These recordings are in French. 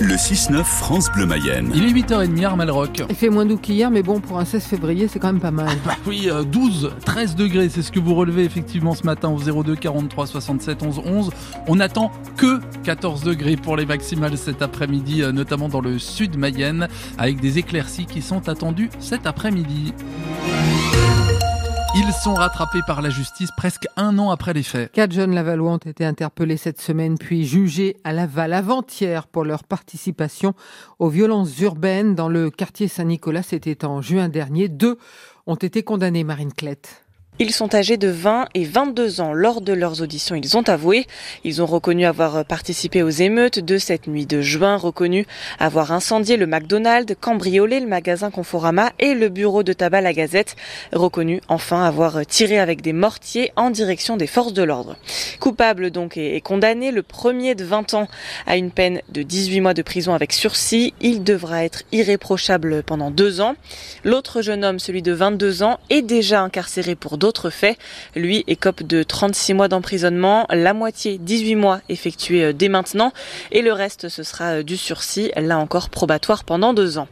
Le 6-9 France Bleu Mayenne. Il est 8h30 à Malrock. Il fait moins doux qu'hier, mais bon, pour un 16 février, c'est quand même pas mal. Bah oui, 12, euh, 13 degrés, c'est ce que vous relevez effectivement ce matin au 02 43 67 11 11. On n'attend que 14 degrés pour les maximales cet après-midi, euh, notamment dans le sud Mayenne, avec des éclaircies qui sont attendues cet après-midi. Ils sont rattrapés par la justice presque un an après les faits. Quatre jeunes Lavallois ont été interpellés cette semaine puis jugés à Laval avant-hier pour leur participation aux violences urbaines dans le quartier Saint-Nicolas. C'était en juin dernier. Deux ont été condamnés, Marine Clette. Ils sont âgés de 20 et 22 ans. Lors de leurs auditions, ils ont avoué. Ils ont reconnu avoir participé aux émeutes de cette nuit de juin, reconnu avoir incendié le McDonald's, cambriolé le magasin Conforama et le bureau de tabac La Gazette, reconnu enfin avoir tiré avec des mortiers en direction des forces de l'ordre. Coupable donc et condamné, le premier de 20 ans à une peine de 18 mois de prison avec sursis. Il devra être irréprochable pendant deux ans. L'autre jeune homme, celui de 22 ans, est déjà incarcéré pour d'autres faits. Lui écope de 36 mois d'emprisonnement, la moitié 18 mois effectués euh, dès maintenant et le reste ce sera euh, du sursis, là encore probatoire pendant deux ans.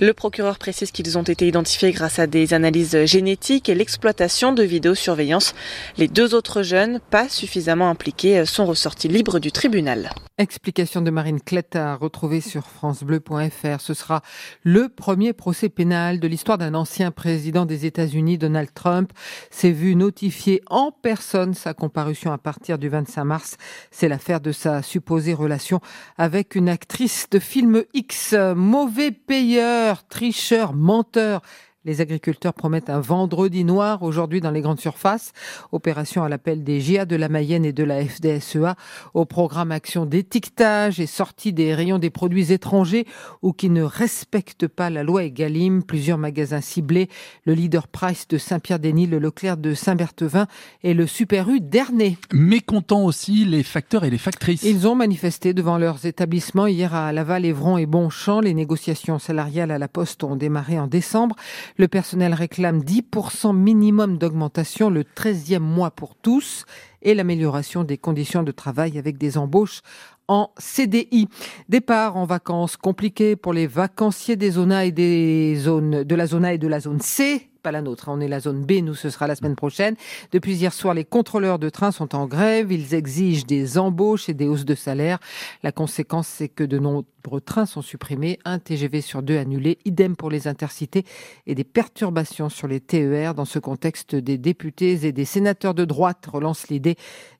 Le procureur précise qu'ils ont été identifiés grâce à des analyses génétiques et l'exploitation de vidéosurveillance. Les deux autres jeunes, pas suffisamment impliqués, euh, sont ressortis libres du tribunal. Explication de Marine Clette à retrouver sur francebleu.fr. Ce sera le premier procès pénal de l'histoire d'un ancien président des États-Unis, Donald Trump s'est vu notifier en personne sa comparution à partir du 25 mars. C'est l'affaire de sa supposée relation avec une actrice de film X. Mauvais payeur, tricheur, menteur. Les agriculteurs promettent un vendredi noir aujourd'hui dans les grandes surfaces. Opération à l'appel des GIA de la Mayenne et de la FDSEA au programme action d'étiquetage et sortie des rayons des produits étrangers ou qui ne respectent pas la loi Egalim. Plusieurs magasins ciblés, le Leader Price de Saint-Pierre-des-Nils, le Leclerc de Saint-Berthevin et le Super U d'Ernay. Mécontents aussi les facteurs et les factrices. Ils ont manifesté devant leurs établissements hier à Laval, Évron et Bonchamp. Les négociations salariales à la Poste ont démarré en décembre. Le personnel réclame 10% minimum d'augmentation le 13e mois pour tous et l'amélioration des conditions de travail avec des embauches en CDI. Départ en vacances compliqué pour les vacanciers des zones et des zones de la zone A et de la zone C pas la nôtre. Hein. On est la zone B, nous, ce sera la semaine prochaine. Depuis hier soir, les contrôleurs de train sont en grève. Ils exigent des embauches et des hausses de salaire. La conséquence, c'est que de nombreux trains sont supprimés, un TGV sur deux annulé, idem pour les intercités et des perturbations sur les TER. Dans ce contexte, des députés et des sénateurs de droite relancent l'idée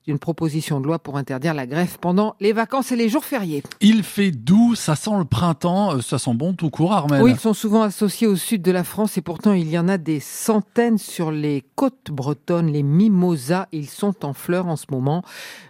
d'une proposition de loi pour interdire la grève pendant les vacances et les jours fériés. Il fait doux, ça sent le printemps, euh, ça sent bon tout court, Armel. Oui, ils sont souvent associés au sud de la France et pourtant il y en a des centaines sur les côtes bretonnes, les mimosas. Ils sont en fleurs en ce moment.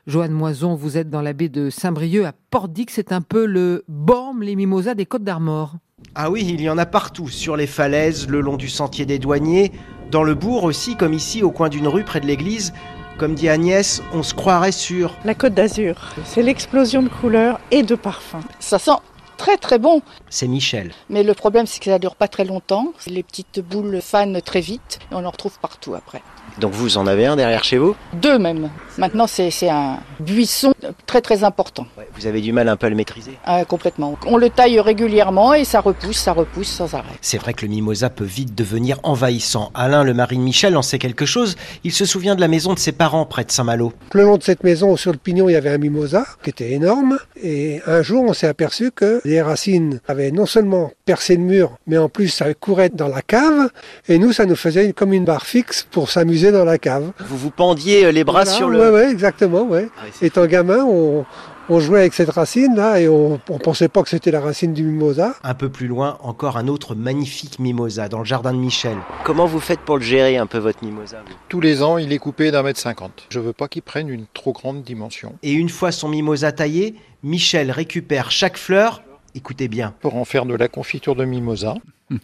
Joanne Moison, vous êtes dans la baie de Saint-Brieuc à Pordic. C'est un peu le baume, les mimosas des côtes d'Armor. Ah oui, il y en a partout, sur les falaises, le long du sentier des douaniers, dans le bourg aussi, comme ici au coin d'une rue près de l'église. Comme dit Agnès, on se croirait sur... La Côte d'Azur, c'est l'explosion de couleurs et de parfums. Ça sent très très bon. C'est Michel. Mais le problème, c'est que ça dure pas très longtemps. Les petites boules fanent très vite et on en retrouve partout après. Donc vous en avez un derrière chez vous? Deux même. Maintenant, c'est un buisson très très important. Ouais, vous avez du mal un peu à le maîtriser? Ah, Complètement. On le taille régulièrement et ça repousse, ça repousse sans arrêt. C'est vrai que le mimosa peut vite devenir envahissant. Alain, le mari de Michel, en sait quelque chose. Il se souvient de la maison de ses parents près de Saint-Malo. Le long de cette maison, sur le pignon, il y avait un mimosa qui était énorme. Et un jour, on s'est aperçu que les racines avaient non seulement percé le mur, mais en plus, ça courait dans la cave. Et nous, ça nous faisait comme une barre fixe pour s'amuser dans la cave. Vous vous pendiez les bras Voilà, sur le... Ouais, ouais, exactement, ouais. Ah oui, c'est- Étant gamin, on, on jouait avec cette racine là et on, on pensait pas que c'était la racine du mimosa. Un peu plus loin, encore un autre magnifique mimosa dans le jardin de Michel. Comment vous faites pour le gérer un peu votre mimosa Tous les ans, il est coupé d'un mètre cinquante. Je veux pas qu'il prenne une trop grande dimension. Et une fois son mimosa taillé, Michel récupère chaque fleur. Écoutez bien. Pour en faire de la confiture de mimosa.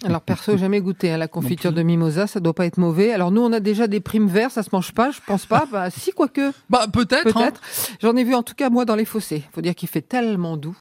Alors perso, jamais goûté à la confiture de mimosa, ça doit pas être mauvais. Alors nous, on a déjà des primes verts, ça se mange pas, je pense pas. Bah si, quoique. Bah peut-être. hein. Peut-être. J'en ai vu en tout cas moi dans les fossés. Faut dire qu'il fait tellement doux.